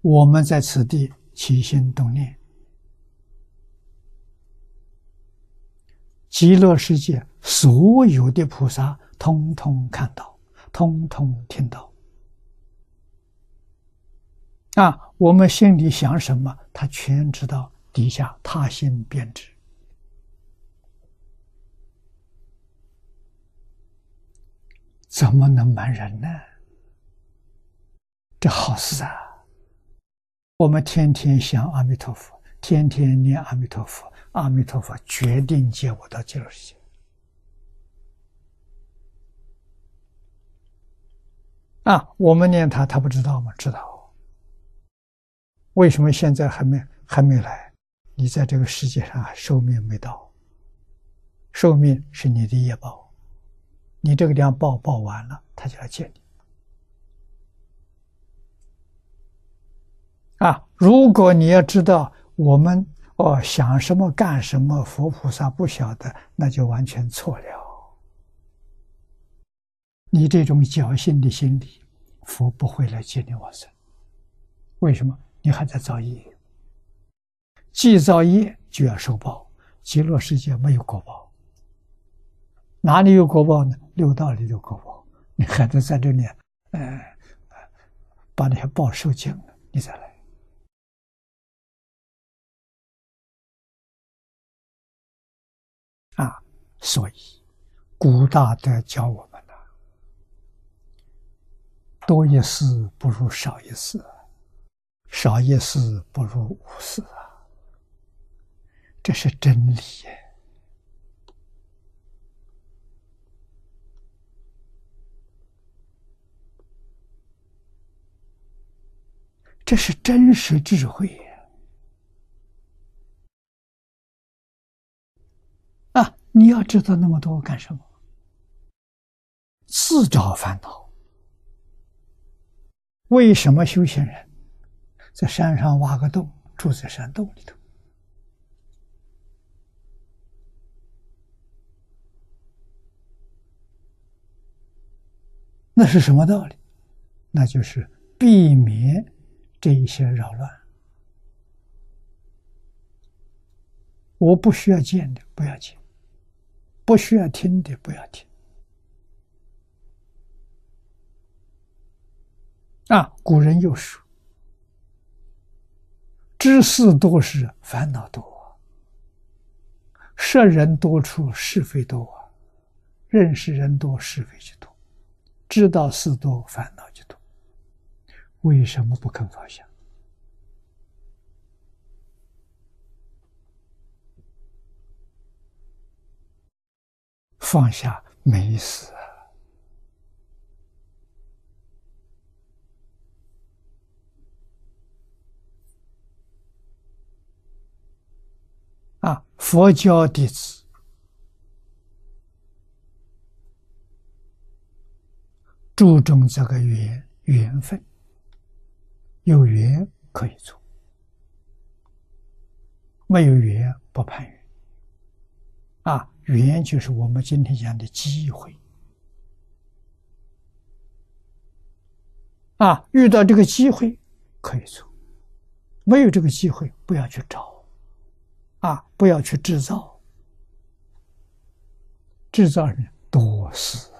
我们在此地起心动念，极乐世界所有的菩萨通通看到，通通听到。啊，我们心里想什么，他全知道。底下他心便知，怎么能瞒人呢？这好事啊！我们天天想阿弥陀佛，天天念阿弥陀佛，阿弥陀佛决定接我到极乐世界。啊，我们念他，他不知道吗？知道。为什么现在还没还没来？你在这个世界上寿命没到，寿命是你的业报，你这个量报报完了，他就来见你。如果你要知道我们哦想什么干什么，佛菩萨不晓得，那就完全错了。你这种侥幸的心理，佛不会来接你往生。为什么？你还在造业，既造业就要受报。极乐世界没有果报，哪里有果报呢？六道里有果报。你还在在这里，呃，把那些报受尽了，你再来。啊，所以古大德教我们的，多一事不如少一事。少一事不如无事啊，这是真理！这是真实智慧你要知道那么多干什么？自找烦恼。为什么修行人？在山上挖个洞，住在山洞里头。那是什么道理？那就是避免这一些扰乱。我不需要见的，不要见；不需要听的，不要听。啊，古人又说。知事多时，烦恼多；识人多处，是非多；认识人多，是非就多；知道事多，烦恼就多。为什么不肯放下？放下没事。啊，佛教弟子注重这个缘缘分，有缘可以做，没有缘不攀缘。啊，缘就是我们今天讲的机会。啊，遇到这个机会可以做，没有这个机会不要去找。啊！不要去制造，制造人多死。